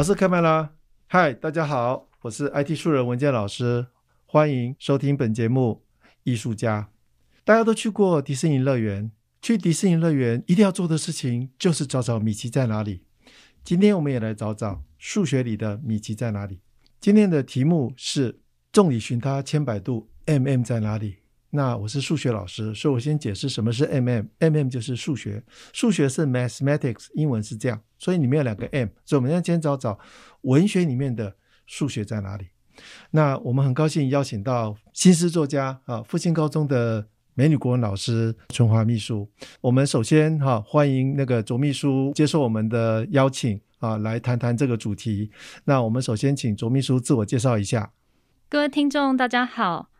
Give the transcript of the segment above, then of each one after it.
老师开麦啦！嗨，大家好，我是 IT 素人文健老师，欢迎收听本节目《艺术家》。大家都去过迪士尼乐园，去迪士尼乐园一定要做的事情就是找找米奇在哪里。今天我们也来找找数学里的米奇在哪里。今天的题目是众里寻他千百度，MM 在哪里？那我是数学老师，所以我先解释什么是 MM。MM 就是数学，数学是 mathematics，英文是这样，所以里面有两个 M。所以我们要先找找文学里面的数学在哪里。那我们很高兴邀请到新诗作家啊，复兴高中的美女国文老师春华秘书。我们首先哈、啊、欢迎那个卓秘书接受我们的邀请啊，来谈谈这个主题。那我们首先请卓秘书自我介绍一下。各位听众，大家好。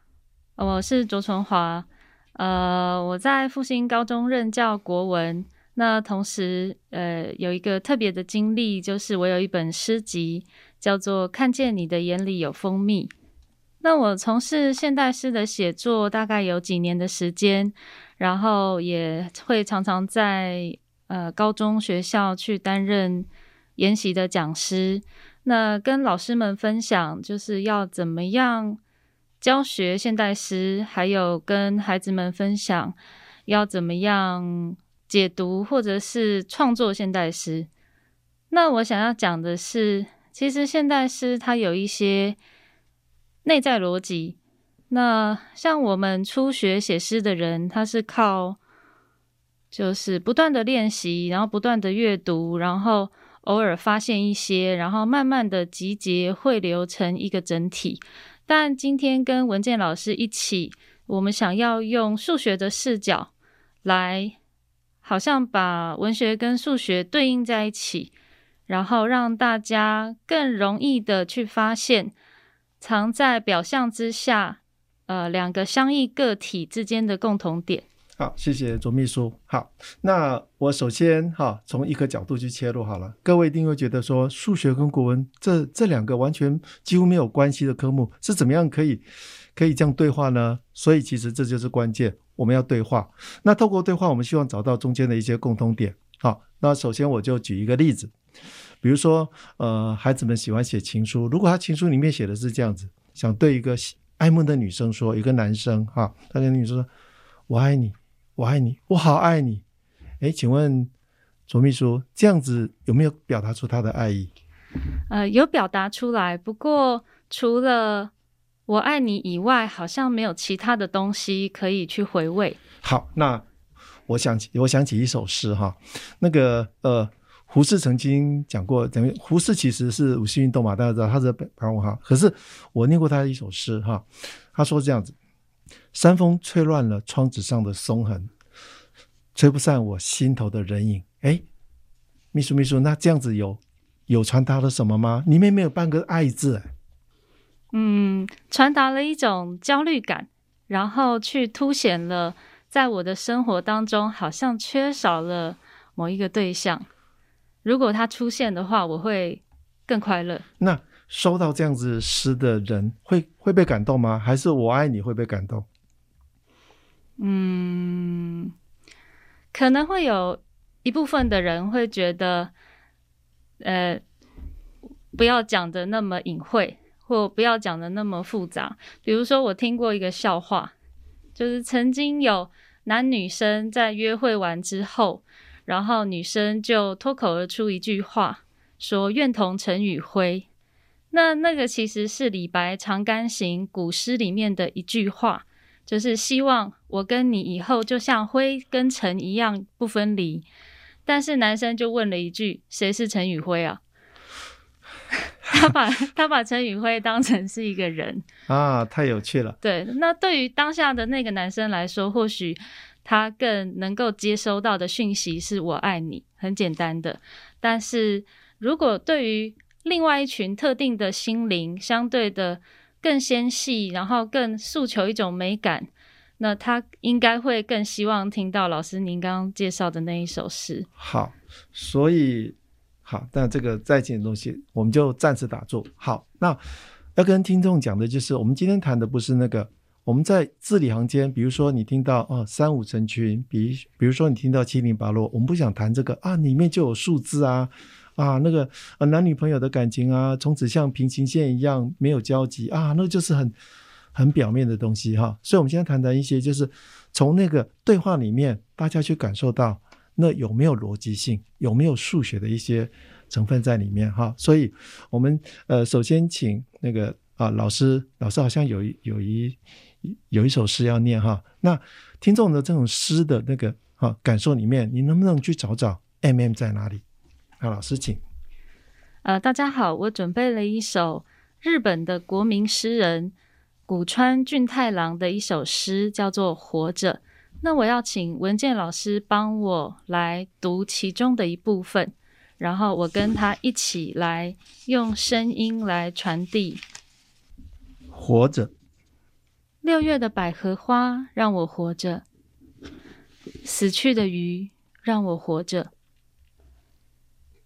我是卓纯华，呃，我在复兴高中任教国文。那同时，呃，有一个特别的经历，就是我有一本诗集，叫做《看见你的眼里有蜂蜜》。那我从事现代诗的写作大概有几年的时间，然后也会常常在呃高中学校去担任研习的讲师，那跟老师们分享，就是要怎么样。教学现代诗，还有跟孩子们分享要怎么样解读或者是创作现代诗。那我想要讲的是，其实现代诗它有一些内在逻辑。那像我们初学写诗的人，他是靠就是不断的练习，然后不断的阅读，然后偶尔发现一些，然后慢慢的集结汇流成一个整体。但今天跟文健老师一起，我们想要用数学的视角来，好像把文学跟数学对应在一起，然后让大家更容易的去发现藏在表象之下，呃，两个相异个体之间的共同点。好，谢谢卓秘书。好，那我首先哈从一个角度去切入好了。各位一定会觉得说，数学跟国文这这两个完全几乎没有关系的科目，是怎么样可以可以这样对话呢？所以其实这就是关键，我们要对话。那透过对话，我们希望找到中间的一些共通点。好，那首先我就举一个例子，比如说呃，孩子们喜欢写情书，如果他情书里面写的是这样子，想对一个爱慕的女生说，一个男生哈，他跟女生说：“我爱你。”我爱你，我好爱你。哎，请问卓秘书，这样子有没有表达出他的爱意？呃，有表达出来，不过除了我爱你以外，好像没有其他的东西可以去回味。好，那我想起，我想起一首诗哈，那个呃，胡适曾经讲过，等于胡适其实是五四运动嘛，大家知道他是北方文哈。可是我念过他的一首诗哈，他说这样子。山风吹乱了窗纸上的松痕，吹不散我心头的人影。哎，秘书秘书，那这样子有有传达了什么吗？里面没有半个爱字。嗯，传达了一种焦虑感，然后去凸显了在我的生活当中好像缺少了某一个对象。如果他出现的话，我会更快乐。那收到这样子诗的人会会被感动吗？还是我爱你会被感动？嗯，可能会有一部分的人会觉得，呃，不要讲的那么隐晦，或不要讲的那么复杂。比如说，我听过一个笑话，就是曾经有男女生在约会完之后，然后女生就脱口而出一句话，说“愿同尘与灰”。那那个其实是李白《长干行》古诗里面的一句话。就是希望我跟你以后就像灰跟尘一样不分离，但是男生就问了一句：“谁是陈宇辉啊？” 他把他把陈宇辉当成是一个人 啊，太有趣了。对，那对于当下的那个男生来说，或许他更能够接收到的讯息是我爱你很简单的。但是如果对于另外一群特定的心灵，相对的更纤细，然后更诉求一种美感，那他应该会更希望听到老师您刚刚介绍的那一首诗。好，所以好，但这个再见的东西，我们就暂时打住。好，那要跟听众讲的就是，我们今天谈的不是那个。我们在字里行间，比如说你听到哦三五成群，比比如说你听到七零八落，我们不想谈这个啊，里面就有数字啊啊那个呃男女朋友的感情啊，从此像平行线一样没有交集啊，那就是很很表面的东西哈。所以，我们现在谈谈一些，就是从那个对话里面，大家去感受到那有没有逻辑性，有没有数学的一些成分在里面哈。所以，我们呃首先请那个啊老师，老师好像有一有一。有一首诗要念哈，那听众的这种诗的那个啊感受里面，你能不能去找找 MM 在哪里？好，老师请。呃，大家好，我准备了一首日本的国民诗人古川俊太郎的一首诗，叫做《活着》。那我要请文健老师帮我来读其中的一部分，然后我跟他一起来用声音来传递。活着。六月的百合花让我活着，死去的鱼让我活着，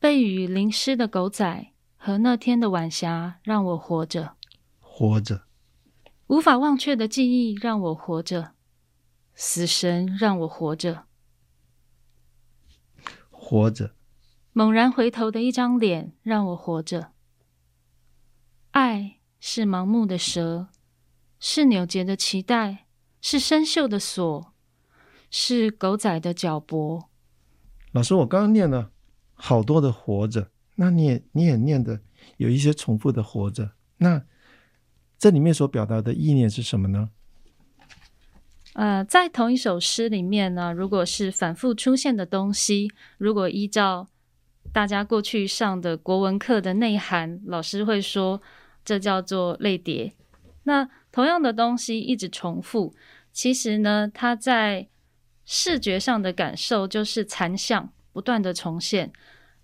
被雨淋湿的狗仔和那天的晚霞让我活着，活着，无法忘却的记忆让我活着，死神让我活着，活着，猛然回头的一张脸让我活着，爱是盲目的蛇。是扭结的脐带，是生锈的锁，是狗仔的脚脖。老师，我刚刚念了好多的活着，那你也你也念的有一些重复的活着，那这里面所表达的意念是什么呢？呃，在同一首诗里面呢，如果是反复出现的东西，如果依照大家过去上的国文课的内涵，老师会说这叫做类叠。那同样的东西一直重复，其实呢，它在视觉上的感受就是残像不断的重现，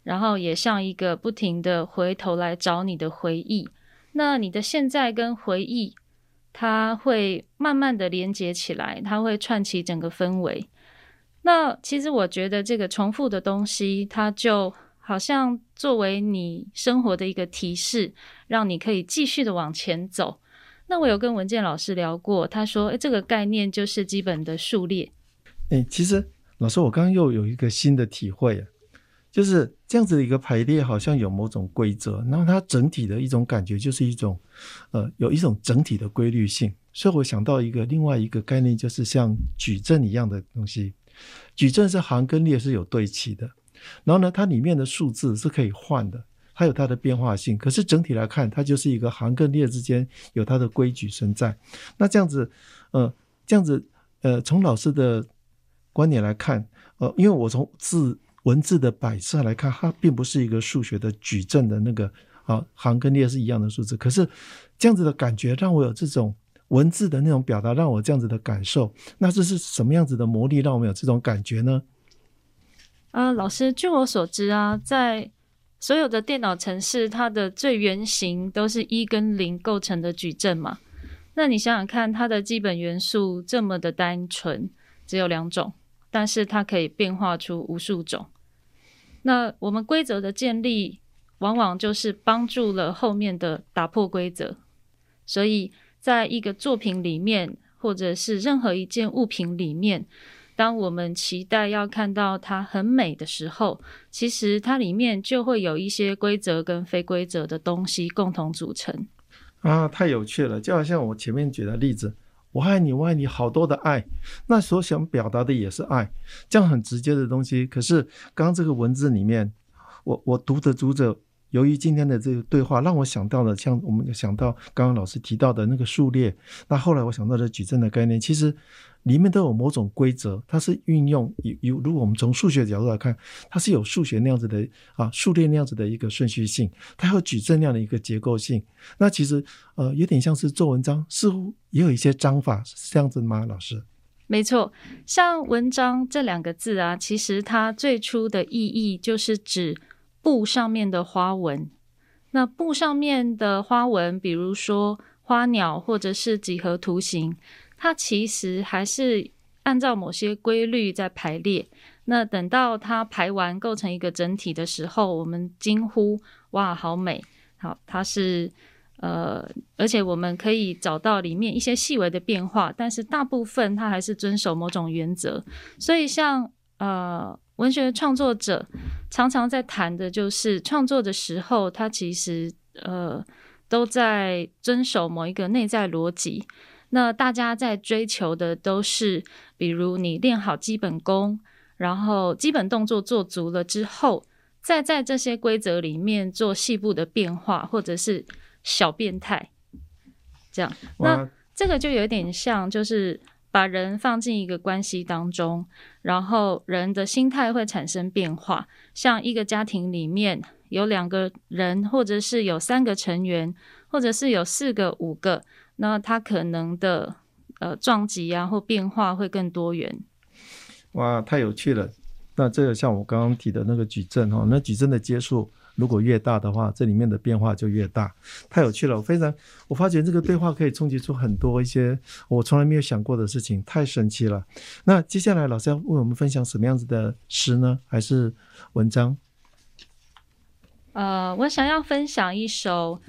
然后也像一个不停的回头来找你的回忆。那你的现在跟回忆，它会慢慢的连接起来，它会串起整个氛围。那其实我觉得这个重复的东西，它就好像作为你生活的一个提示，让你可以继续的往前走。那我有跟文健老师聊过，他说：“诶，这个概念就是基本的数列。”诶，其实老师，我刚刚又有一个新的体会，就是这样子的一个排列，好像有某种规则，然后它整体的一种感觉就是一种，呃，有一种整体的规律性。所以我想到一个另外一个概念，就是像矩阵一样的东西。矩阵是行跟列是有对齐的，然后呢，它里面的数字是可以换的。它有它的变化性，可是整体来看，它就是一个行跟列之间有它的规矩存在。那这样子，呃，这样子，呃，从老师的观点来看，呃，因为我从字文字的摆设来看，它并不是一个数学的矩阵的那个啊，行跟列是一样的数字。可是这样子的感觉让我有这种文字的那种表达，让我这样子的感受。那这是什么样子的魔力让我们有这种感觉呢？啊、老师，据我所知啊，在所有的电脑程式，它的最原型都是一跟零构成的矩阵嘛？那你想想看，它的基本元素这么的单纯，只有两种，但是它可以变化出无数种。那我们规则的建立，往往就是帮助了后面的打破规则。所以，在一个作品里面，或者是任何一件物品里面。当我们期待要看到它很美的时候，其实它里面就会有一些规则跟非规则的东西共同组成。啊，太有趣了！就好像我前面举的例子，“我爱你，我爱你”，好多的爱，那所想表达的也是爱，这样很直接的东西。可是刚刚这个文字里面，我我读着读着，由于今天的这个对话，让我想到了像我们想到刚刚老师提到的那个数列，那后来我想到的矩阵的概念，其实。里面都有某种规则，它是运用有有。如果我们从数学角度来看，它是有数学那样子的啊，数列那样子的一个顺序性，它有矩阵那样的一个结构性。那其实呃，有点像是做文章，似乎也有一些章法，是这样子吗？老师？没错，像文章这两个字啊，其实它最初的意义就是指布上面的花纹。那布上面的花纹，比如说花鸟或者是几何图形，它其实还是按照某些规律在排列。那等到它排完构成一个整体的时候，我们惊呼：“哇，好美！”好，它是呃，而且我们可以找到里面一些细微的变化，但是大部分它还是遵守某种原则。所以像，呃，文学创作者常常在谈的就是创作的时候，他其实呃都在遵守某一个内在逻辑。那大家在追求的都是，比如你练好基本功，然后基本动作做足了之后。再在这些规则里面做细部的变化，或者是小变态，这样，那这个就有点像，就是把人放进一个关系当中，然后人的心态会产生变化。像一个家庭里面有两个人，或者是有三个成员，或者是有四个、五个，那他可能的呃撞击啊或变化会更多元。哇，太有趣了！那这个像我刚刚提的那个矩阵哈，那矩阵的接触如果越大的话，这里面的变化就越大，太有趣了。我非常，我发觉这个对话可以冲击出很多一些我从来没有想过的事情，太神奇了。那接下来老师要为我们分享什么样子的诗呢？还是文章？呃，我想要分享一首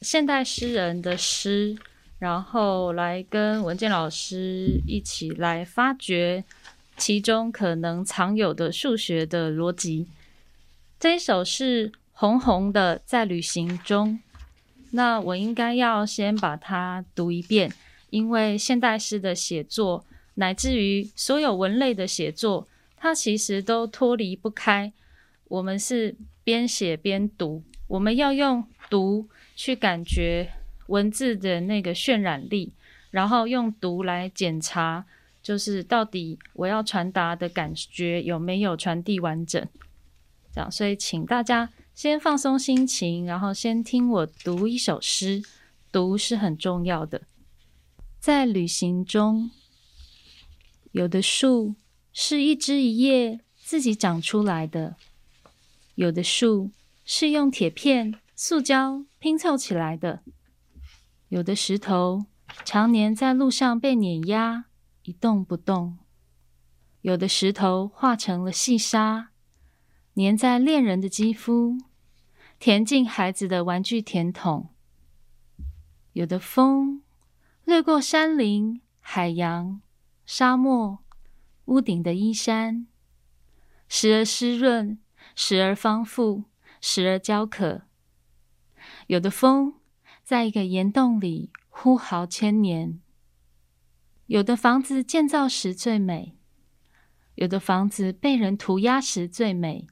现代诗人的诗，然后来跟文健老师一起来发掘。其中可能藏有的数学的逻辑。这一首是红红的，在旅行中。那我应该要先把它读一遍，因为现代诗的写作，乃至于所有文类的写作，它其实都脱离不开。我们是边写边读，我们要用读去感觉文字的那个渲染力，然后用读来检查。就是到底我要传达的感觉有没有传递完整？这样，所以请大家先放松心情，然后先听我读一首诗。读是很重要的。在旅行中，有的树是一枝一叶自己长出来的，有的树是用铁片、塑胶拼凑起来的，有的石头常年在路上被碾压。一动不动，有的石头化成了细沙，粘在恋人的肌肤，填进孩子的玩具甜筒。有的风掠过山林、海洋、沙漠、屋顶的衣衫，时而湿润，时而丰富，时而焦渴。有的风在一个岩洞里呼号千年。有的房子建造时最美，有的房子被人涂鸦时最美，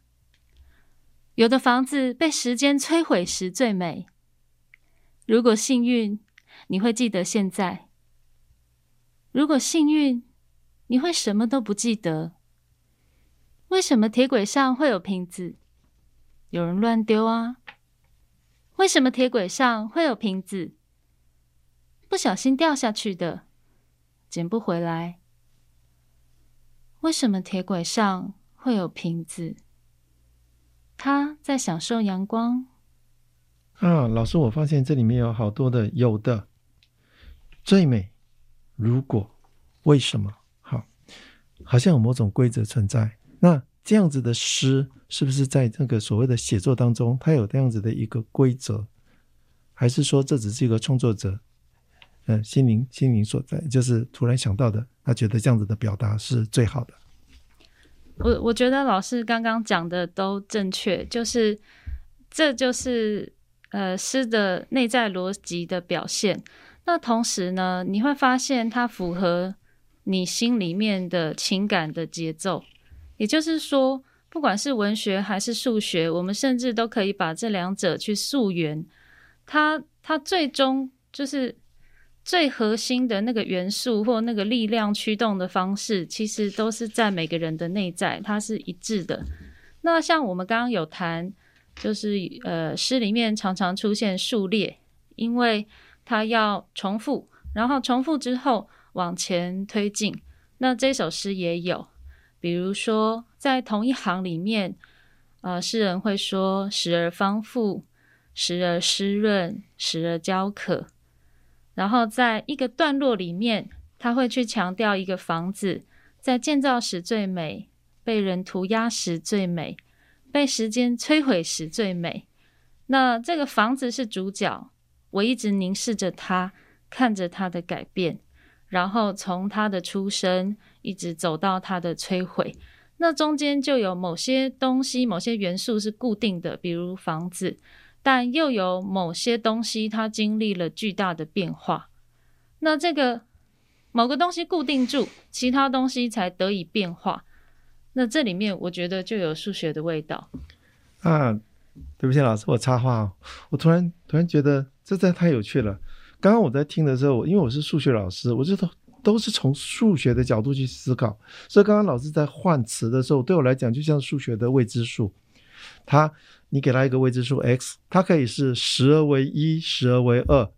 有的房子被时间摧毁时最美。如果幸运，你会记得现在；如果幸运，你会什么都不记得。为什么铁轨上会有瓶子？有人乱丢啊！为什么铁轨上会有瓶子？不小心掉下去的。捡不回来。为什么铁轨上会有瓶子？他在享受阳光。啊，老师，我发现这里面有好多的有的最美。如果为什么？好，好像有某种规则存在。那这样子的诗，是不是在这个所谓的写作当中，它有这样子的一个规则？还是说这只是一个创作者？嗯，心灵心灵所在，就是突然想到的，他觉得这样子的表达是最好的。我我觉得老师刚刚讲的都正确，就是这就是呃诗的内在逻辑的表现。那同时呢，你会发现它符合你心里面的情感的节奏。也就是说，不管是文学还是数学，我们甚至都可以把这两者去溯源。它它最终就是。最核心的那个元素或那个力量驱动的方式，其实都是在每个人的内在，它是一致的。那像我们刚刚有谈，就是呃诗里面常常出现数列，因为它要重复，然后重复之后往前推进。那这首诗也有，比如说在同一行里面，呃，诗人会说“时而芳馥，时而湿润，时而焦渴”。然后在一个段落里面，他会去强调一个房子在建造时最美，被人涂鸦时最美，被时间摧毁时最美。那这个房子是主角，我一直凝视着它，看着它的改变，然后从它的出生一直走到它的摧毁。那中间就有某些东西、某些元素是固定的，比如房子。但又有某些东西，它经历了巨大的变化。那这个某个东西固定住，其他东西才得以变化。那这里面，我觉得就有数学的味道。啊，对不起，老师，我插话。我突然突然觉得这真太有趣了。刚刚我在听的时候，因为我是数学老师，我就都都是从数学的角度去思考。所以刚刚老师在换词的时候，对我来讲就像数学的未知数。它。你给它一个未知数 x，它可以是十而为一，十而为二，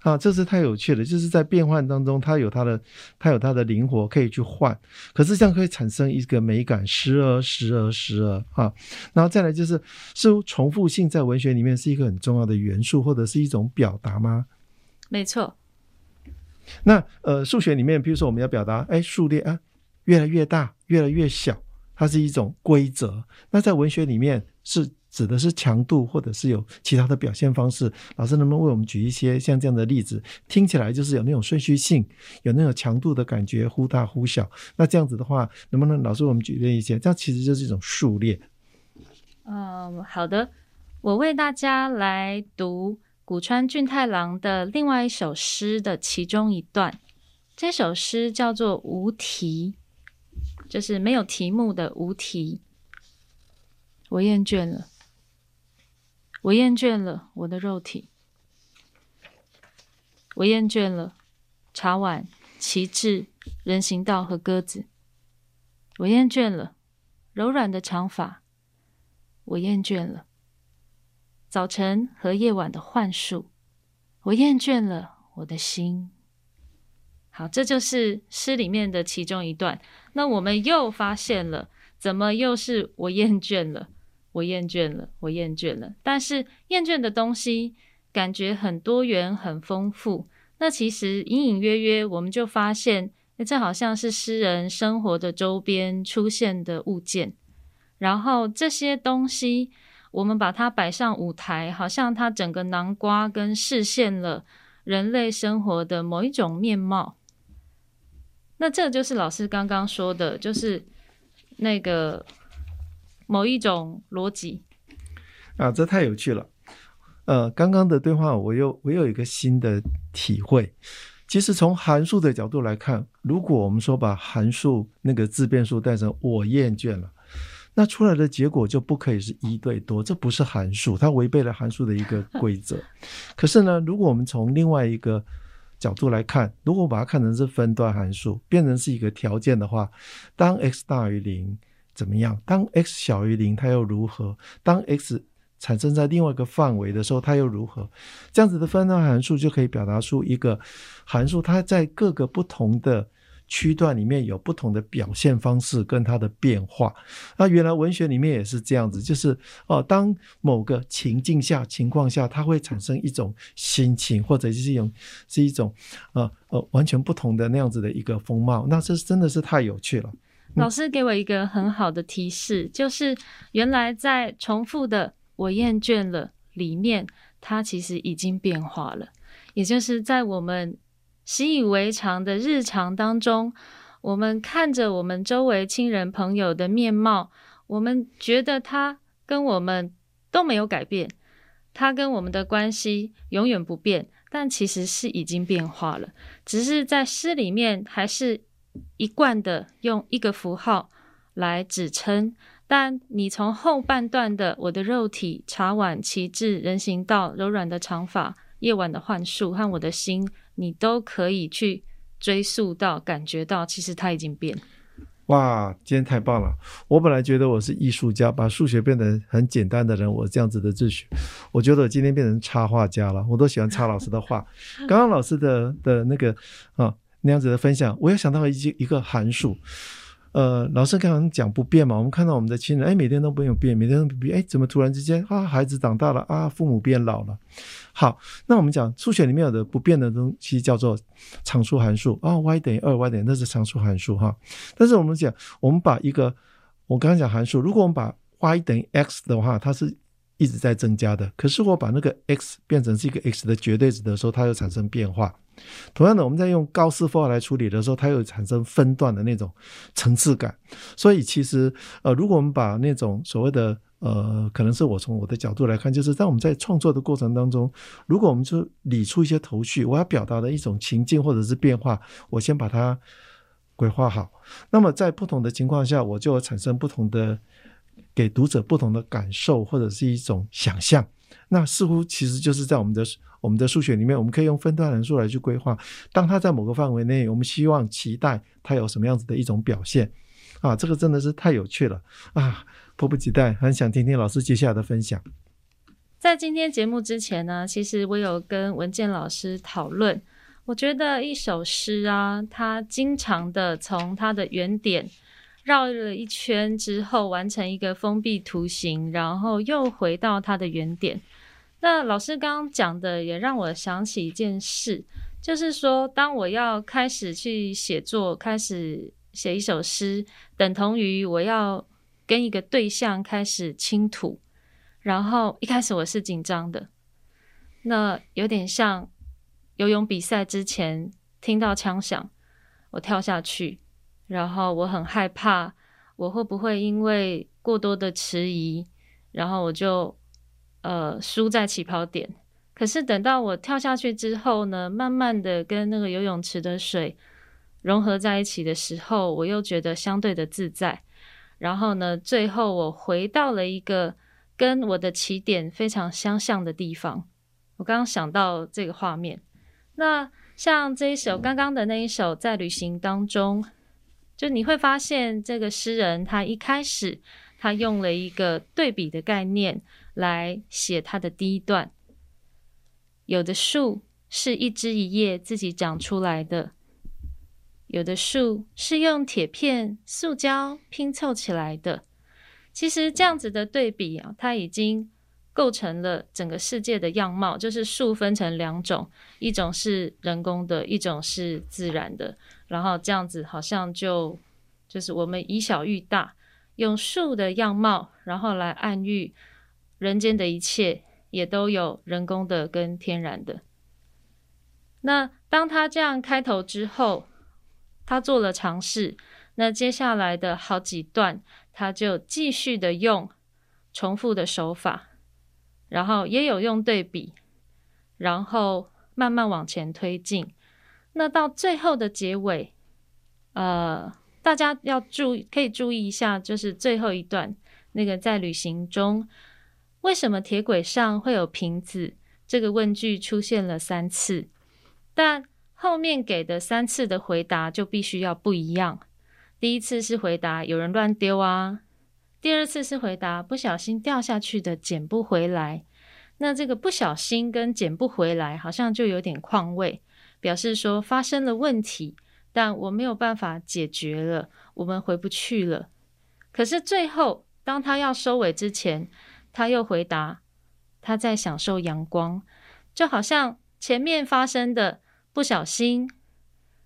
啊，这是太有趣了。就是在变换当中，它有它的，它有它的灵活，可以去换。可是这样可以产生一个美感，时而时而时而啊。然后再来就是，似乎重复性在文学里面是一个很重要的元素，或者是一种表达吗？没错。那呃，数学里面，比如说我们要表达，哎，数列啊，越来越大，越来越小，它是一种规则。那在文学里面是。指的是强度，或者是有其他的表现方式。老师能不能为我们举一些像这样的例子？听起来就是有那种顺序性，有那种强度的感觉，忽大忽小。那这样子的话，能不能老师我们举例一些？这样其实就是一种数列。嗯，好的，我为大家来读古川俊太郎的另外一首诗的其中一段。这首诗叫做《无题》，就是没有题目的无题。我厌倦了。我厌倦了我的肉体，我厌倦了茶碗、旗帜、人行道和鸽子，我厌倦了柔软的长发，我厌倦了早晨和夜晚的幻术，我厌倦了我的心。好，这就是诗里面的其中一段。那我们又发现了，怎么又是我厌倦了？我厌倦了，我厌倦了。但是厌倦的东西感觉很多元、很丰富。那其实隐隐约约，我们就发现，诶，这好像是诗人生活的周边出现的物件。然后这些东西，我们把它摆上舞台，好像它整个南瓜跟实现了人类生活的某一种面貌。那这就是老师刚刚说的，就是那个。某一种逻辑啊，这太有趣了。呃，刚刚的对话，我又我有一个新的体会。其实从函数的角度来看，如果我们说把函数那个自变数带成“我厌倦了”，那出来的结果就不可以是一对多，这不是函数，它违背了函数的一个规则。可是呢，如果我们从另外一个角度来看，如果把它看成是分段函数，变成是一个条件的话，当 x 大于零。怎么样？当 x 小于零，它又如何？当 x 产生在另外一个范围的时候，它又如何？这样子的分段函数就可以表达出一个函数，它在各个不同的区段里面有不同的表现方式跟它的变化。那原来文学里面也是这样子，就是哦，当某个情境下、情况下，它会产生一种心情，或者是一种是一种呃呃完全不同的那样子的一个风貌。那这真的是太有趣了。老师给我一个很好的提示，就是原来在重复的“我厌倦了”里面，它其实已经变化了。也就是在我们习以为常的日常当中，我们看着我们周围亲人朋友的面貌，我们觉得他跟我们都没有改变，他跟我们的关系永远不变，但其实是已经变化了，只是在诗里面还是。一贯的用一个符号来指称，但你从后半段的我的肉体、茶碗、旗帜、人行道、柔软的长发、夜晚的幻术和我的心，你都可以去追溯到、感觉到，其实他已经变。哇，今天太棒了！我本来觉得我是艺术家，把数学变得很简单的人，我这样子的秩序，我觉得我今天变成插画家了。我都喜欢插老师的画。刚刚老师的的那个啊。那样子的分享，我又想到了一一个函数。呃，老师刚刚讲不变嘛，我们看到我们的亲人，哎，每天都不用变，每天都不变，哎，怎么突然之间啊，孩子长大了啊，父母变老了。好，那我们讲数学里面有的不变的东西叫做常数函数啊，y 等于二，y 等于那是常数函数哈。但是我们讲，我们把一个我刚刚讲函数，如果我们把 y 等于 x 的话，它是一直在增加的。可是我把那个 x 变成是一个 x 的绝对值的时候，它又产生变化。同样的，我们在用高斯符号来处理的时候，它又产生分段的那种层次感。所以其实，呃，如果我们把那种所谓的呃，可能是我从我的角度来看，就是在我们在创作的过程当中，如果我们就理出一些头绪，我要表达的一种情境或者是变化，我先把它规划好。那么在不同的情况下，我就产生不同的给读者不同的感受或者是一种想象。那似乎其实就是在我们的。我们的数学里面，我们可以用分段函数来去规划。当它在某个范围内，我们希望期待它有什么样子的一种表现啊！这个真的是太有趣了啊！迫不及待，很想听听老师接下来的分享。在今天节目之前呢，其实我有跟文健老师讨论，我觉得一首诗啊，它经常的从它的原点绕了一圈之后，完成一个封闭图形，然后又回到它的原点。那老师刚刚讲的也让我想起一件事，就是说，当我要开始去写作，开始写一首诗，等同于我要跟一个对象开始倾吐，然后一开始我是紧张的，那有点像游泳比赛之前听到枪响，我跳下去，然后我很害怕，我会不会因为过多的迟疑，然后我就。呃，输在起跑点。可是等到我跳下去之后呢，慢慢的跟那个游泳池的水融合在一起的时候，我又觉得相对的自在。然后呢，最后我回到了一个跟我的起点非常相像的地方。我刚刚想到这个画面。那像这一首刚刚的那一首，在旅行当中，就你会发现这个诗人他一开始他用了一个对比的概念。来写他的第一段。有的树是一枝一叶自己长出来的，有的树是用铁片、塑胶拼凑起来的。其实这样子的对比啊，他已经构成了整个世界的样貌。就是树分成两种，一种是人工的，一种是自然的。然后这样子好像就就是我们以小喻大，用树的样貌，然后来暗喻。人间的一切也都有人工的跟天然的。那当他这样开头之后，他做了尝试。那接下来的好几段，他就继续的用重复的手法，然后也有用对比，然后慢慢往前推进。那到最后的结尾，呃，大家要注意，可以注意一下，就是最后一段那个在旅行中。为什么铁轨上会有瓶子？这个问句出现了三次，但后面给的三次的回答就必须要不一样。第一次是回答有人乱丢啊，第二次是回答不小心掉下去的捡不回来。那这个不小心跟捡不回来好像就有点况味，表示说发生了问题，但我没有办法解决了，我们回不去了。可是最后当他要收尾之前。他又回答：“他在享受阳光，就好像前面发生的不小心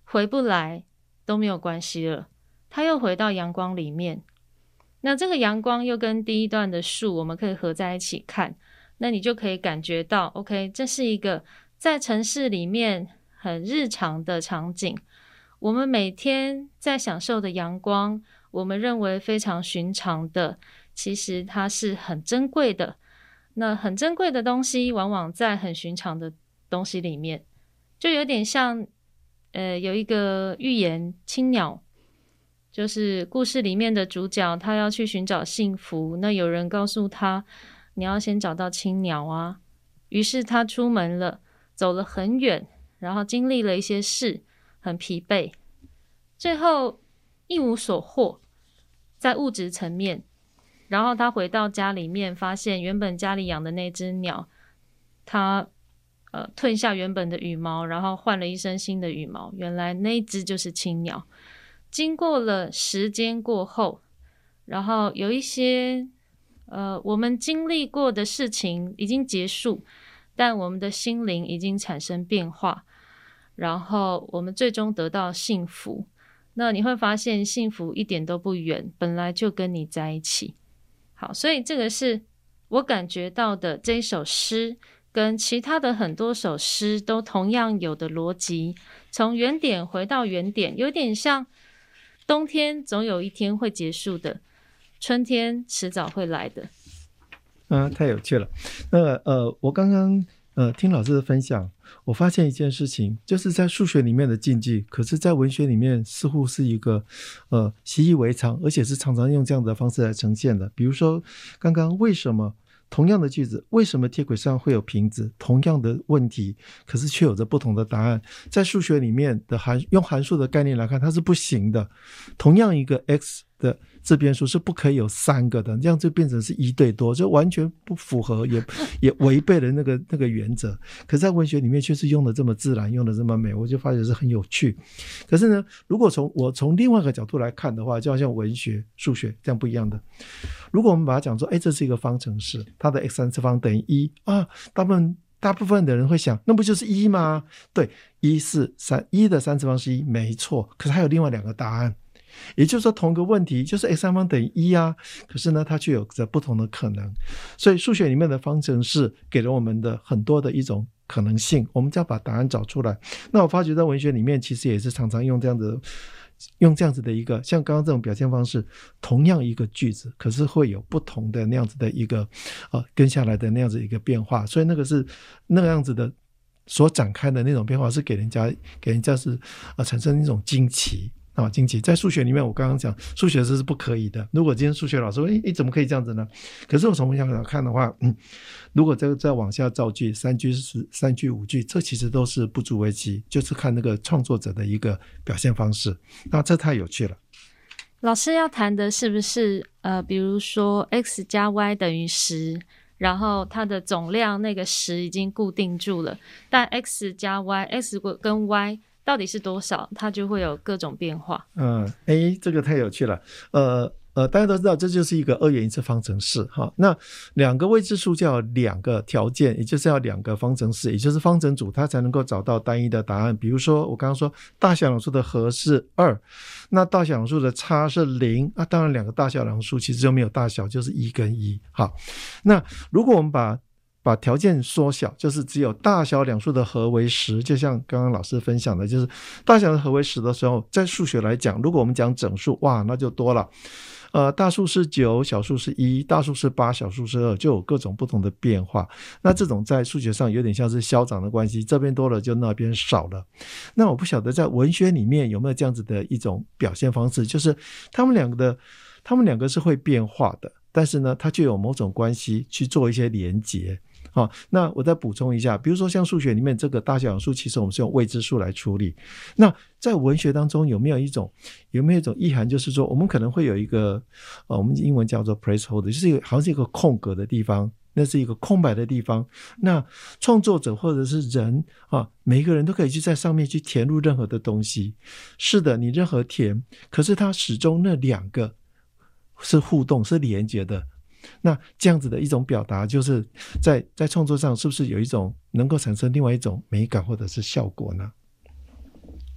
回不来都没有关系了。他又回到阳光里面，那这个阳光又跟第一段的树，我们可以合在一起看。那你就可以感觉到，OK，这是一个在城市里面很日常的场景。我们每天在享受的阳光，我们认为非常寻常的。”其实它是很珍贵的，那很珍贵的东西，往往在很寻常的东西里面，就有点像，呃，有一个寓言《青鸟》，就是故事里面的主角，他要去寻找幸福，那有人告诉他，你要先找到青鸟啊，于是他出门了，走了很远，然后经历了一些事，很疲惫，最后一无所获，在物质层面。然后他回到家里面，发现原本家里养的那只鸟，它呃褪下原本的羽毛，然后换了一身新的羽毛。原来那只就是青鸟。经过了时间过后，然后有一些呃我们经历过的事情已经结束，但我们的心灵已经产生变化，然后我们最终得到幸福。那你会发现幸福一点都不远，本来就跟你在一起。好，所以这个是我感觉到的这一首诗，跟其他的很多首诗都同样有的逻辑，从原点回到原点，有点像冬天总有一天会结束的，春天迟早会来的。嗯，太有趣了。那呃，我刚刚呃听老师的分享，我发现一件事情，就是在数学里面的禁忌，可是在文学里面似乎是一个呃习以为常，而且是常常用这样的方式来呈现的。比如说，刚刚为什么？同样的句子，为什么铁轨上会有瓶子？同样的问题，可是却有着不同的答案。在数学里面的函用函数的概念来看，它是不行的。同样一个 x 的自编数是不可以有三个的，这样就变成是一对多，就完全不符合，也 也违背了那个那个原则。可是，在文学里面却是用的这么自然，用的这么美，我就发觉是很有趣。可是呢，如果从我从另外一个角度来看的话，就好像文学、数学这样不一样的。如果我们把它讲说，哎，这是一个方程式，它的 x 三次方等于一啊，大部分大部分的人会想，那不就是一吗？对，一是三，一的三次方是一，没错。可是还有另外两个答案。也就是说，同一个问题就是 x 三方等于一啊，可是呢，它却有着不同的可能。所以数学里面的方程式给了我们的很多的一种可能性，我们就要把答案找出来。那我发觉在文学里面，其实也是常常用这样子，用这样子的一个像刚刚这种表现方式，同样一个句子，可是会有不同的那样子的一个呃跟下来的那样子一个变化。所以那个是那个样子的所展开的那种变化，是给人家给人家是啊、呃、产生一种惊奇。啊，惊奇在数学里面，我刚刚讲数学这是不可以的。如果今天数学老师说，诶，诶，怎么可以这样子呢？可是我从文学来看的话，嗯，如果再再往下造句，三句是三句五句，这其实都是不足为奇，就是看那个创作者的一个表现方式。那这太有趣了。老师要谈的是不是呃，比如说 x 加 y 等于十，然后它的总量那个十已经固定住了，但 x 加 y，x 跟 y。到底是多少？它就会有各种变化。嗯，诶，这个太有趣了。呃呃，大家都知道，这就是一个二元一次方程式哈。那两个未知数就要两个条件，也就是要两个方程式，也就是方程组，它才能够找到单一的答案。比如说，我刚刚说大小两数的和是二，那大小两数的差是零。那当然，两个大小两数其实就没有大小，就是一跟一。好，那如果我们把把条件缩小，就是只有大小两数的和为十，就像刚刚老师分享的，就是大小的和为十的时候，在数学来讲，如果我们讲整数，哇，那就多了。呃，大数是九，小数是一，大数是八，小数是二，就有各种不同的变化。那这种在数学上有点像是消长的关系，这边多了就那边少了。那我不晓得在文学里面有没有这样子的一种表现方式，就是他们两个的，他们两个是会变化的，但是呢，它就有某种关系去做一些连接。好，那我再补充一下，比如说像数学里面这个大小数，其实我们是用未知数来处理。那在文学当中有没有一种有没有一种意涵，就是说我们可能会有一个呃，我们英文叫做 placeholder，就是好像是一个空格的地方，那是一个空白的地方。那创作者或者是人啊，每一个人都可以去在上面去填入任何的东西。是的，你任何填，可是它始终那两个是互动，是连接的。那这样子的一种表达，就是在在创作上，是不是有一种能够产生另外一种美感或者是效果呢？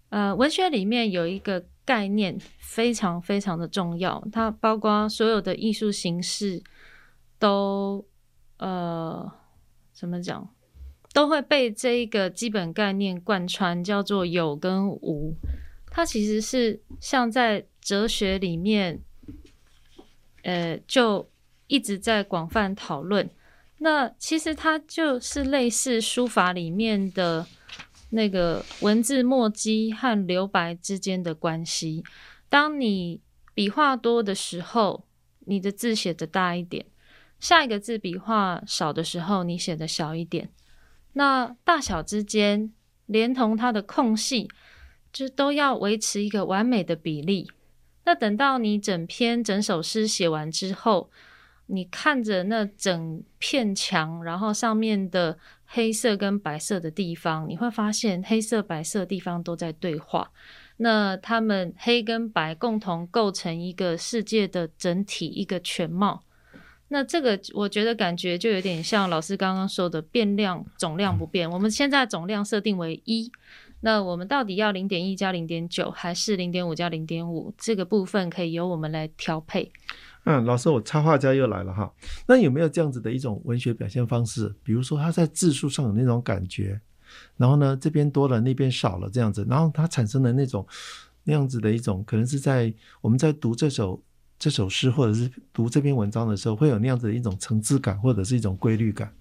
呃，文学里面有一个概念非常非常的重要，它包括所有的艺术形式都呃怎么讲，都会被这一个基本概念贯穿，叫做有跟无。它其实是像在哲学里面，呃，就。一直在广泛讨论，那其实它就是类似书法里面的那个文字墨迹和留白之间的关系。当你笔画多的时候，你的字写得大一点；下一个字笔画少的时候，你写得小一点。那大小之间，连同它的空隙，就都要维持一个完美的比例。那等到你整篇整首诗写完之后，你看着那整片墙，然后上面的黑色跟白色的地方，你会发现黑色、白色地方都在对话。那他们黑跟白共同构成一个世界的整体，一个全貌。那这个我觉得感觉就有点像老师刚刚说的变量总量不变。我们现在总量设定为一，那我们到底要零点一加零点九，还是零点五加零点五？这个部分可以由我们来调配。嗯，老师，我插画家又来了哈。那有没有这样子的一种文学表现方式？比如说他在字数上有那种感觉，然后呢这边多了那边少了这样子，然后它产生的那种那样子的一种，可能是在我们在读这首。这首诗，或者是读这篇文章的时候，会有那样子的一种层次感，或者是一种规律感。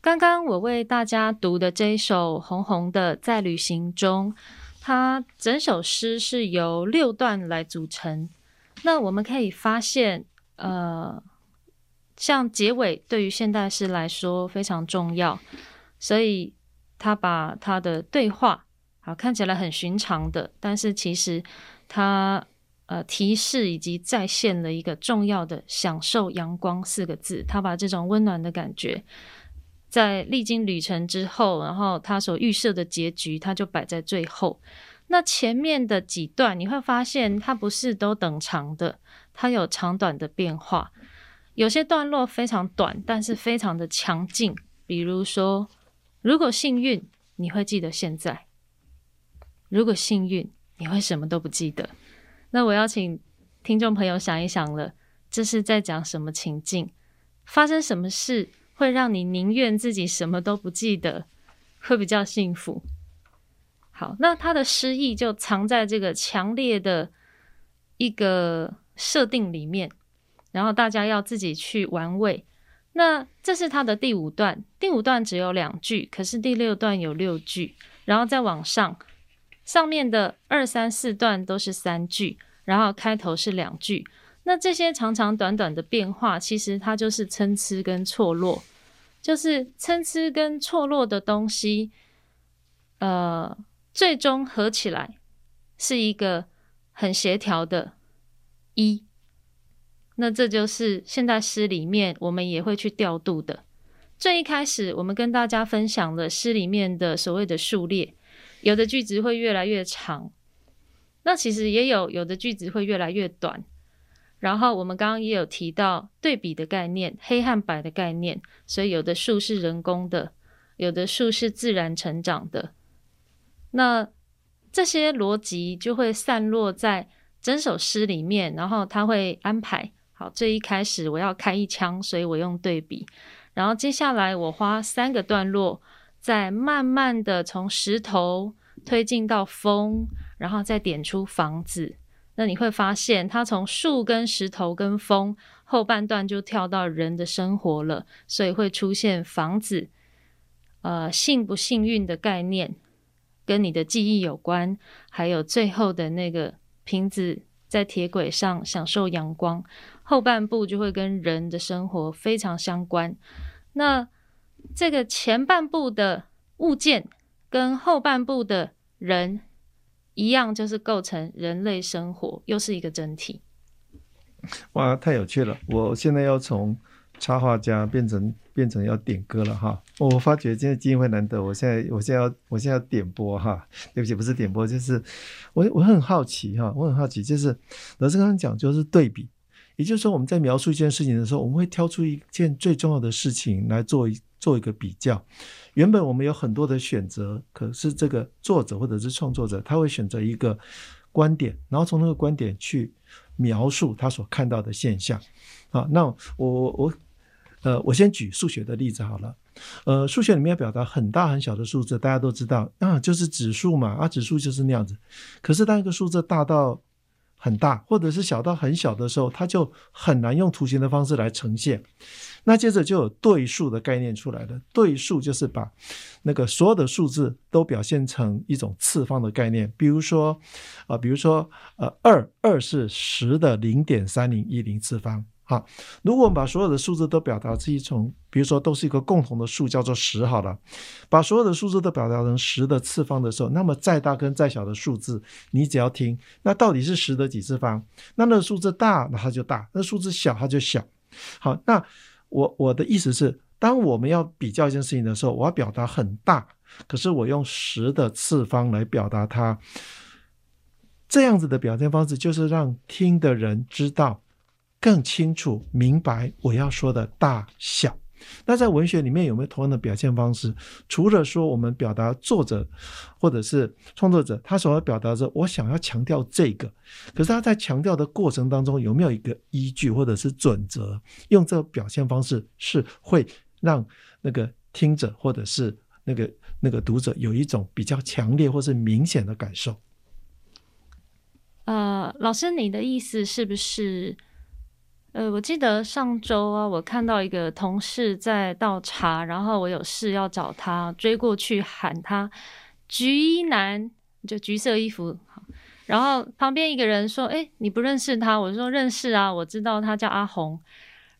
刚刚我为大家读的这一首《红红的在旅行中》，它整首诗是由六段来组成。那我们可以发现，呃，像结尾对于现代诗来说非常重要，所以他把他的对话，好，看起来很寻常的，但是其实他。呃，提示以及再现了一个重要的“享受阳光”四个字。他把这种温暖的感觉，在历经旅程之后，然后他所预设的结局，他就摆在最后。那前面的几段你会发现，它不是都等长的，它有长短的变化。有些段落非常短，但是非常的强劲。比如说，如果幸运，你会记得现在；如果幸运，你会什么都不记得。那我要请听众朋友想一想了，这是在讲什么情境？发生什么事会让你宁愿自己什么都不记得，会比较幸福？好，那它的诗意就藏在这个强烈的一个设定里面，然后大家要自己去玩味。那这是它的第五段，第五段只有两句，可是第六段有六句，然后再往上，上面的二三四段都是三句。然后开头是两句，那这些长长短短的变化，其实它就是参差跟错落，就是参差跟错落的东西，呃，最终合起来是一个很协调的一。那这就是现代诗里面我们也会去调度的。最一开始，我们跟大家分享了诗里面的所谓的数列，有的句子会越来越长。那其实也有有的句子会越来越短，然后我们刚刚也有提到对比的概念，黑和白的概念，所以有的树是人工的，有的树是自然成长的。那这些逻辑就会散落在整首诗里面，然后他会安排。好，这一开始我要开一枪，所以我用对比，然后接下来我花三个段落，再慢慢的从石头推进到风。然后再点出房子，那你会发现，它从树跟石头跟风后半段就跳到人的生活了，所以会出现房子，呃，幸不幸运的概念，跟你的记忆有关，还有最后的那个瓶子在铁轨上享受阳光，后半部就会跟人的生活非常相关。那这个前半部的物件跟后半部的人。一样就是构成人类生活，又是一个整体。哇，太有趣了！我现在要从插画家变成变成要点歌了哈。我发觉今天机会难得，我现在我现在要我现在要点播哈。对不起，不是点播，就是我我很好奇哈，我很好奇，就是老师刚刚讲就是对比，也就是说我们在描述一件事情的时候，我们会挑出一件最重要的事情来做一做一个比较。原本我们有很多的选择，可是这个作者或者是创作者，他会选择一个观点，然后从那个观点去描述他所看到的现象。啊，那我我呃，我先举数学的例子好了。呃，数学里面要表达很大很小的数字，大家都知道啊，就是指数嘛，啊，指数就是那样子。可是当一个数字大到很大，或者是小到很小的时候，它就很难用图形的方式来呈现。那接着就有对数的概念出来了。对数就是把那个所有的数字都表现成一种次方的概念。比如说，啊、比如说，呃，二二是十的零点三零一零次方。好，如果我们把所有的数字都表达成一种，比如说都是一个共同的数，叫做十，好了，把所有的数字都表达成十的次方的时候，那么再大跟再小的数字，你只要听，那到底是十的几次方？那那个数字大，那它就大；那数字小，它就小。好，那。我我的意思是，当我们要比较一件事情的时候，我要表达很大，可是我用十的次方来表达它。这样子的表现方式，就是让听的人知道更清楚、明白我要说的大小。那在文学里面有没有同样的表现方式？除了说我们表达作者或者是创作者他所要表达的，我想要强调这个，可是他在强调的过程当中有没有一个依据或者是准则？用这个表现方式是会让那个听者或者是那个那个读者有一种比较强烈或是明显的感受。呃，老师，你的意思是不是？呃，我记得上周啊，我看到一个同事在倒茶，然后我有事要找他，追过去喊他“橘衣男”，就橘色衣服。然后旁边一个人说：“哎，你不认识他？”我说：“认识啊，我知道他叫阿红。”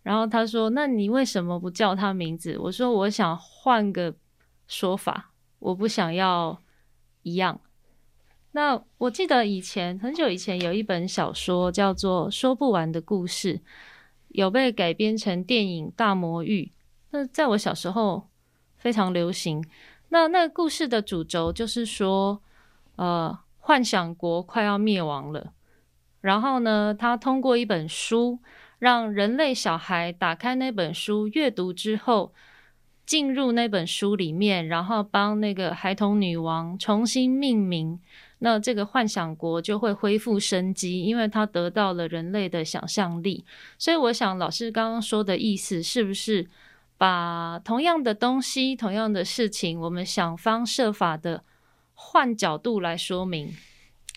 然后他说：“那你为什么不叫他名字？”我说：“我想换个说法，我不想要一样。”那我记得以前很久以前有一本小说叫做《说不完的故事》，有被改编成电影《大魔域》。那在我小时候非常流行。那那个故事的主轴就是说，呃，幻想国快要灭亡了。然后呢，他通过一本书，让人类小孩打开那本书阅读之后，进入那本书里面，然后帮那个孩童女王重新命名。那这个幻想国就会恢复生机，因为它得到了人类的想象力。所以，我想老师刚刚说的意思，是不是把同样的东西、同样的事情，我们想方设法的换角度来说明，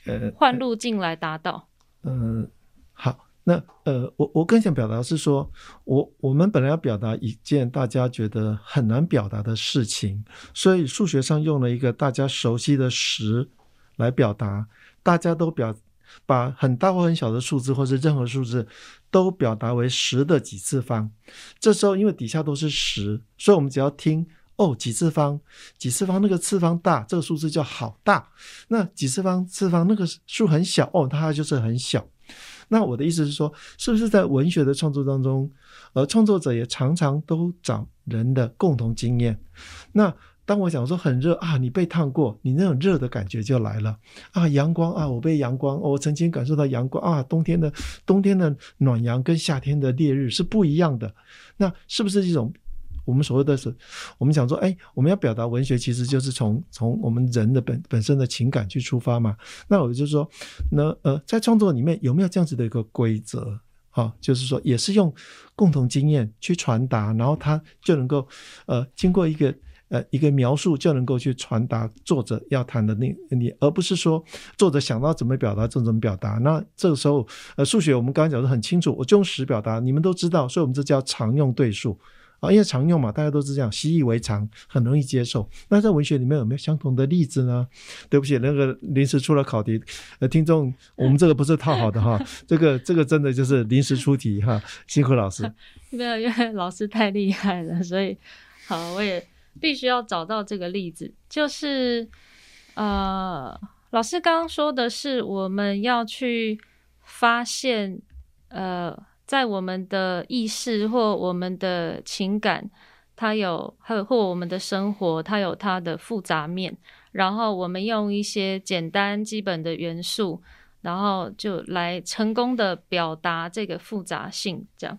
呃，换路径来达到？嗯、呃，好，那呃，我我更想表达是说，我我们本来要表达一件大家觉得很难表达的事情，所以数学上用了一个大家熟悉的十。来表达，大家都表把很大或很小的数字，或是任何数字，都表达为十的几次方。这时候，因为底下都是十，所以我们只要听哦，几次方，几次方那个次方大，这个数字就好大。那几次方次方那个数很小哦，它就是很小。那我的意思是说，是不是在文学的创作当中，呃，创作者也常常都找人的共同经验？那当我讲说很热啊，你被烫过，你那种热的感觉就来了啊。阳光啊，我被阳光，我曾经感受到阳光啊。冬天的冬天的暖阳跟夏天的烈日是不一样的。那是不是一种我们所谓的是，我们讲说，哎，我们要表达文学，其实就是从从我们人的本本身的情感去出发嘛。那我就说，那呃，在创作里面有没有这样子的一个规则？啊，就是说，也是用共同经验去传达，然后它就能够呃，经过一个。呃，一个描述就能够去传达作者要谈的那你，而不是说作者想到怎么表达就怎么表达。那这个时候，呃，数学我们刚刚讲的很清楚，我就用十表达，你们都知道，所以我们这叫常用对数啊，因为常用嘛，大家都是这样，习以为常，很容易接受。那在文学里面有没有相同的例子呢？对不起，那个临时出了考题，呃，听众，我们这个不是套好的哈，这个这个真的就是临时出题哈，辛苦老师。没有，因为老师太厉害了，所以好，我也。必须要找到这个例子，就是，呃，老师刚刚说的是，我们要去发现，呃，在我们的意识或我们的情感，它有，还有或我们的生活，它有它的复杂面，然后我们用一些简单基本的元素，然后就来成功的表达这个复杂性。这样，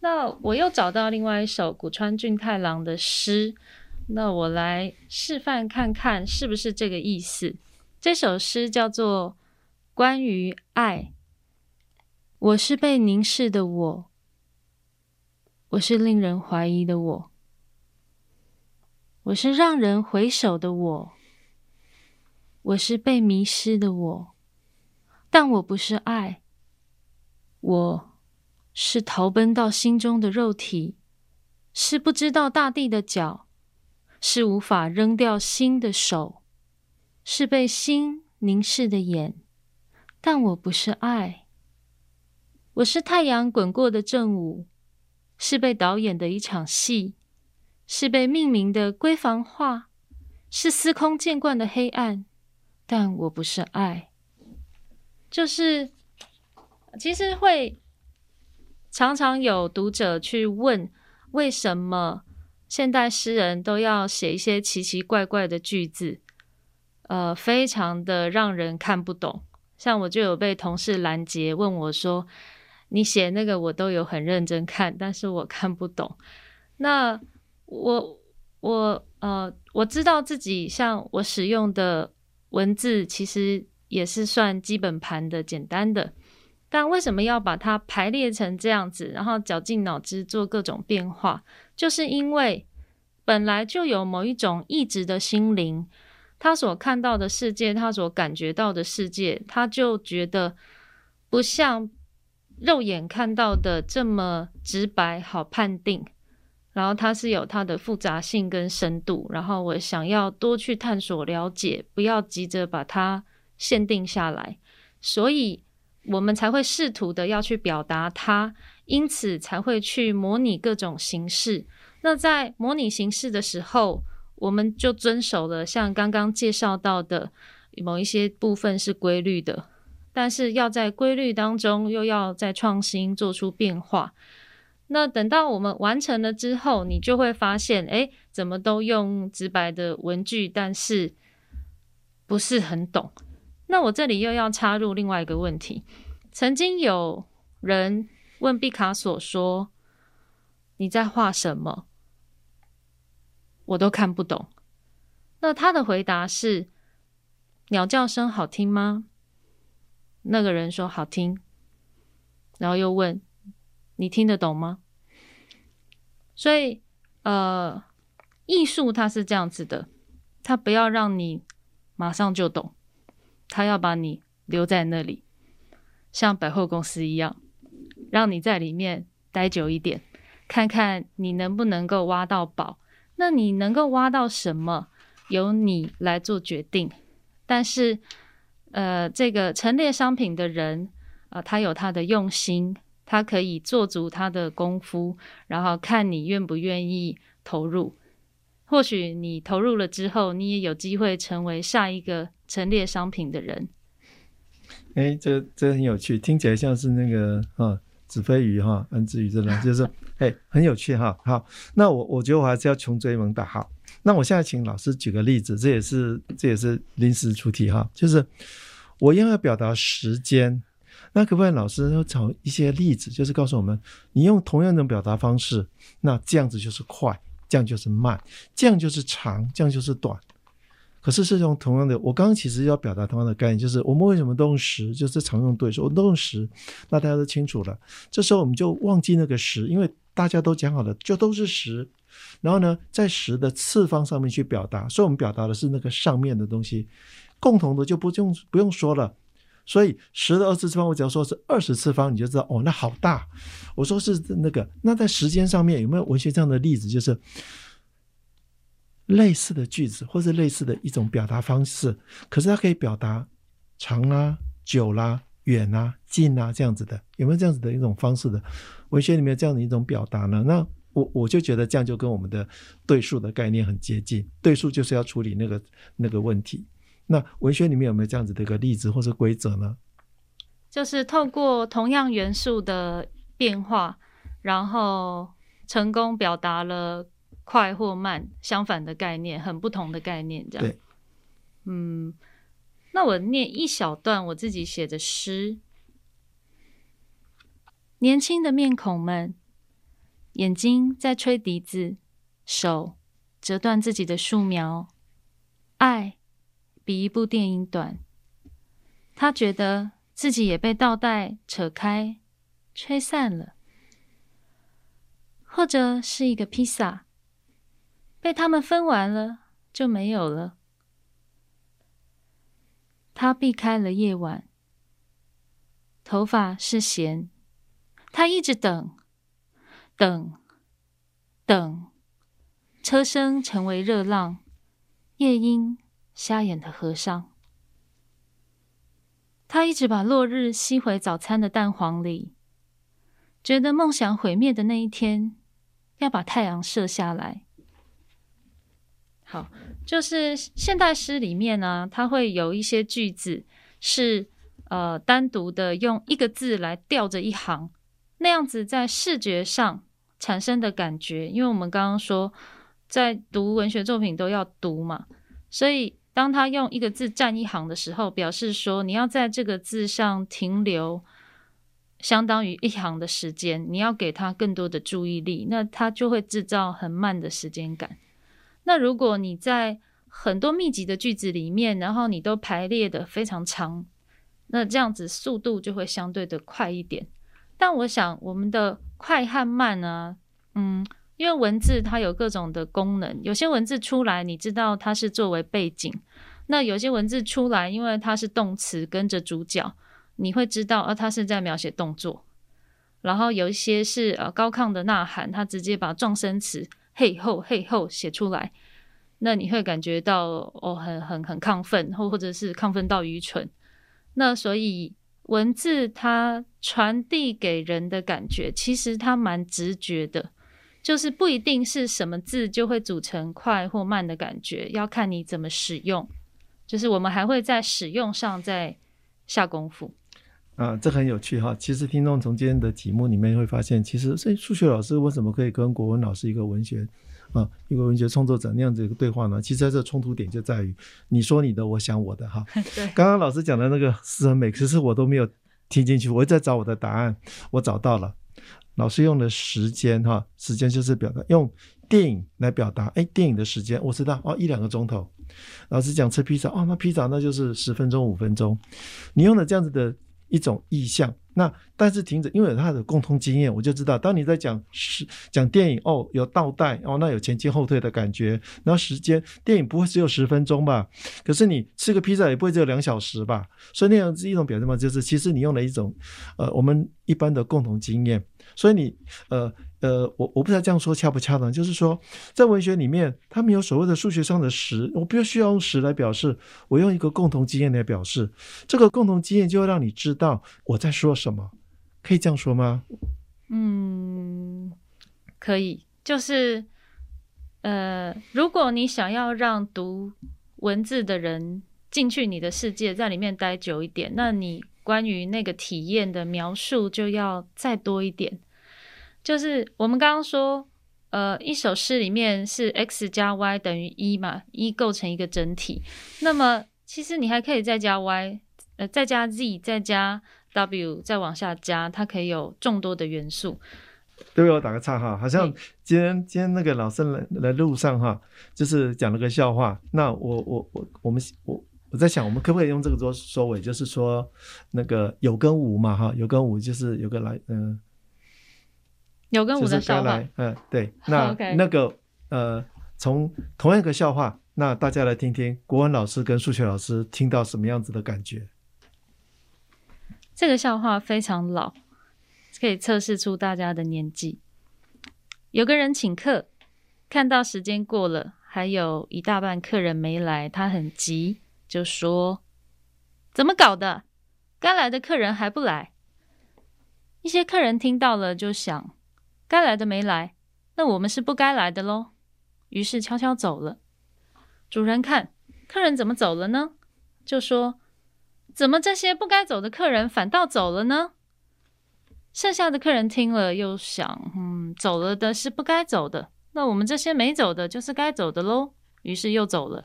那我又找到另外一首谷川俊太郎的诗。那我来示范看看是不是这个意思。这首诗叫做《关于爱》。我是被凝视的我，我是令人怀疑的我，我是让人回首的我，我是被迷失的我，但我不是爱，我是逃奔到心中的肉体，是不知道大地的脚。是无法扔掉心的手，是被心凝视的眼，但我不是爱。我是太阳滚过的正午，是被导演的一场戏，是被命名的闺房画，是司空见惯的黑暗，但我不是爱。就是，其实会常常有读者去问，为什么？现代诗人都要写一些奇奇怪怪的句子，呃，非常的让人看不懂。像我就有被同事拦截问我说：“你写那个我都有很认真看，但是我看不懂。”那我我呃，我知道自己像我使用的文字其实也是算基本盘的简单的，但为什么要把它排列成这样子，然后绞尽脑汁做各种变化？就是因为本来就有某一种意志的心灵。他所看到的世界，他所感觉到的世界，他就觉得不像肉眼看到的这么直白好判定。然后它是有它的复杂性跟深度，然后我想要多去探索了解，不要急着把它限定下来，所以我们才会试图的要去表达它，因此才会去模拟各种形式。那在模拟形式的时候，我们就遵守了像刚刚介绍到的某一些部分是规律的，但是要在规律当中又要在创新，做出变化。那等到我们完成了之后，你就会发现，哎，怎么都用直白的文句，但是不是很懂。那我这里又要插入另外一个问题：曾经有人问毕卡索说：“你在画什么？”我都看不懂。那他的回答是：“鸟叫声好听吗？”那个人说：“好听。”然后又问：“你听得懂吗？”所以，呃，艺术它是这样子的，它不要让你马上就懂，他要把你留在那里，像百货公司一样，让你在里面待久一点，看看你能不能够挖到宝。那你能够挖到什么，由你来做决定。但是，呃，这个陈列商品的人啊，呃，他有他的用心，他可以做足他的功夫，然后看你愿不愿意投入。或许你投入了之后，你也有机会成为下一个陈列商品的人。哎，这这很有趣，听起来像是那个啊。子非鱼哈，安之鱼这种，就是哎，很有趣哈。好，那我我觉得我还是要穷追猛打。好，那我现在请老师举个例子，这也是这也是临时出题哈。就是我要要表达时间，那可不可以老师要找一些例子，就是告诉我们，你用同样的表达方式，那这样子就是快，这样就是慢，这样就是长，这样就是短。可是是用同样的，我刚刚其实要表达同样的概念，就是我们为什么都用十，就是常用对数，我们都用十，那大家都清楚了。这时候我们就忘记那个十，因为大家都讲好了，就都是十。然后呢，在十的次方上面去表达，所以我们表达的是那个上面的东西，共同的就不用不用说了。所以十的二次次方，我只要说是二十次方，你就知道哦，那好大。我说是那个，那在时间上面有没有文学这样的例子？就是。类似的句子，或是类似的一种表达方式，可是它可以表达长啦、久啦、远啦、近啦这样子的，有没有这样子的一种方式的文学里面这样的一种表达呢？那我我就觉得这样就跟我们的对数的概念很接近，对数就是要处理那个那个问题。那文学里面有没有这样子的一个例子或是规则呢？就是透过同样元素的变化，然后成功表达了。快或慢，相反的概念，很不同的概念，这样。对。嗯，那我念一小段我自己写的诗。年轻的面孔们，眼睛在吹笛子，手折断自己的树苗。爱比一部电影短。他觉得自己也被倒带、扯开、吹散了，或者是一个披萨。被他们分完了，就没有了。他避开了夜晚，头发是咸。他一直等，等，等。车声成为热浪，夜莺瞎眼的合上。他一直把落日吸回早餐的蛋黄里，觉得梦想毁灭的那一天，要把太阳射下来。好，就是现代诗里面呢，它会有一些句子是呃单独的用一个字来吊着一行，那样子在视觉上产生的感觉，因为我们刚刚说在读文学作品都要读嘛，所以当他用一个字占一行的时候，表示说你要在这个字上停留相当于一行的时间，你要给他更多的注意力，那他就会制造很慢的时间感。那如果你在很多密集的句子里面，然后你都排列得非常长，那这样子速度就会相对的快一点。但我想我们的快和慢呢，嗯，因为文字它有各种的功能，有些文字出来你知道它是作为背景，那有些文字出来，因为它是动词跟着主角，你会知道啊，它是在描写动作。然后有一些是呃高亢的呐喊，它直接把状声词嘿吼嘿吼写出来。那你会感觉到哦，很很很亢奋，或或者是亢奋到愚蠢。那所以文字它传递给人的感觉，其实它蛮直觉的，就是不一定是什么字就会组成快或慢的感觉，要看你怎么使用。就是我们还会在使用上再下功夫。啊，这很有趣哈。其实听众从今天的题目里面会发现，其实这数学老师为什么可以跟国文老师一个文学？啊，一个文学创作者那样子一个对话呢，其实在这冲突点就在于你说你的，我想我的哈。对，刚刚老师讲的那个诗很美，可是我都没有听进去，我在找我的答案，我找到了。老师用的时间哈，时间就是表达用电影来表达，哎，电影的时间我知道哦，一两个钟头。老师讲吃披萨哦，那披萨那就是十分钟五分钟。你用了这样子的一种意象。那但是停止，因为有他的共通经验，我就知道，当你在讲是讲电影哦，有倒带哦，那有前进后退的感觉。然后时间，电影不会只有十分钟吧？可是你吃个披萨也不会只有两小时吧？所以那样是一种表现嘛，就是其实你用了一种呃我们一般的共同经验，所以你呃。呃，我我不知道这样说恰不恰当，就是说，在文学里面，他们有所谓的数学上的时，我不需要用时来表示，我用一个共同经验来表示，这个共同经验就会让你知道我在说什么，可以这样说吗？嗯，可以，就是，呃，如果你想要让读文字的人进去你的世界，在里面待久一点，那你关于那个体验的描述就要再多一点。就是我们刚刚说，呃，一首诗里面是 x 加 y 等于一嘛，一构成一个整体。那么其实你还可以再加 y，呃，再加 z，再加 w，再往下加，它可以有众多的元素。对，我打个岔哈，好像今天今天那个老师来来路上哈，就是讲了个笑话。那我我我我们我我在想，我们可不可以用这个做收尾？就是说那个有跟无嘛哈，有跟无就是有个来嗯。呃有跟无的笑话，嗯，对，那.那个呃，从同样一个笑话，那大家来听听国文老师跟数学老师听到什么样子的感觉？这个笑话非常老，可以测试出大家的年纪。有个人请客，看到时间过了，还有一大半客人没来，他很急，就说：“怎么搞的？该来的客人还不来？”一些客人听到了，就想。该来的没来，那我们是不该来的喽。于是悄悄走了。主人看客人怎么走了呢？就说：“怎么这些不该走的客人反倒走了呢？”剩下的客人听了又想：“嗯，走了的是不该走的，那我们这些没走的就是该走的喽。”于是又走了。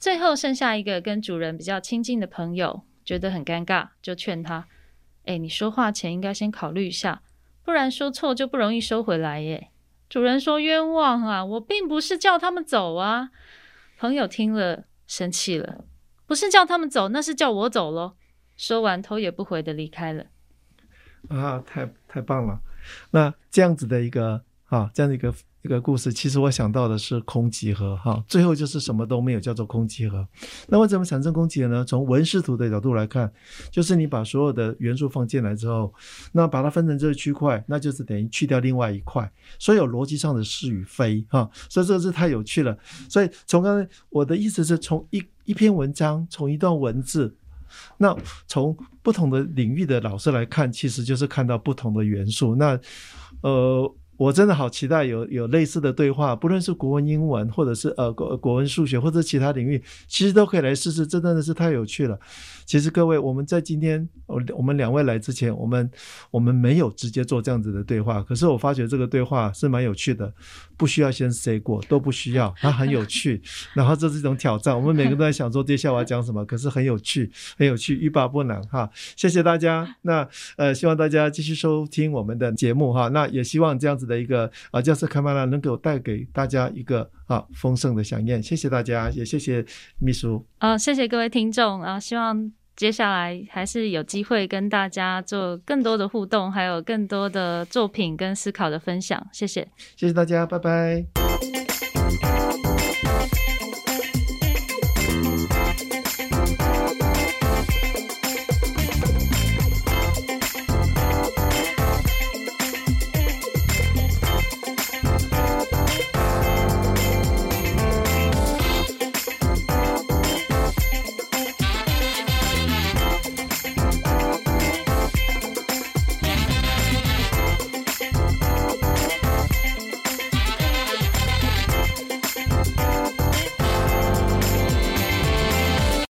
最后剩下一个跟主人比较亲近的朋友，觉得很尴尬，就劝他：“哎，你说话前应该先考虑一下。”不然说错就不容易收回来耶。主人说冤枉啊，我并不是叫他们走啊。朋友听了生气了，不是叫他们走，那是叫我走喽。说完头也不回的离开了。啊，太太棒了，那这样子的一个啊，这样的一个。这个故事其实我想到的是空集合哈，最后就是什么都没有，叫做空集合。那为什么产生空集合呢？从文视图的角度来看，就是你把所有的元素放进来之后，那把它分成这个区块，那就是等于去掉另外一块，所以有逻辑上的是与非哈。所以这个是太有趣了。所以从刚才我的意思是从一一篇文章，从一段文字，那从不同的领域的老师来看，其实就是看到不同的元素。那呃。我真的好期待有有类似的对话，不论是国文、英文，或者是呃国国文、数学，或者其他领域，其实都可以来试试，这真的是太有趣了。其实各位，我们在今天我我们两位来之前，我们我们没有直接做这样子的对话，可是我发觉这个对话是蛮有趣的，不需要先 say 过，都不需要，它很有趣。然后这是一种挑战，我们每个人都在想说接下来我要讲什么，可是很有趣，很有趣，欲罢不能哈。谢谢大家，那呃希望大家继续收听我们的节目哈，那也希望这样子。的一个啊，教室开曼拉能够带给大家一个啊丰盛的饗宴，谢谢大家，也谢谢秘书。啊，谢谢各位听众啊，希望接下来还是有机会跟大家做更多的互动，还有更多的作品跟思考的分享。谢谢，谢谢大家，拜拜。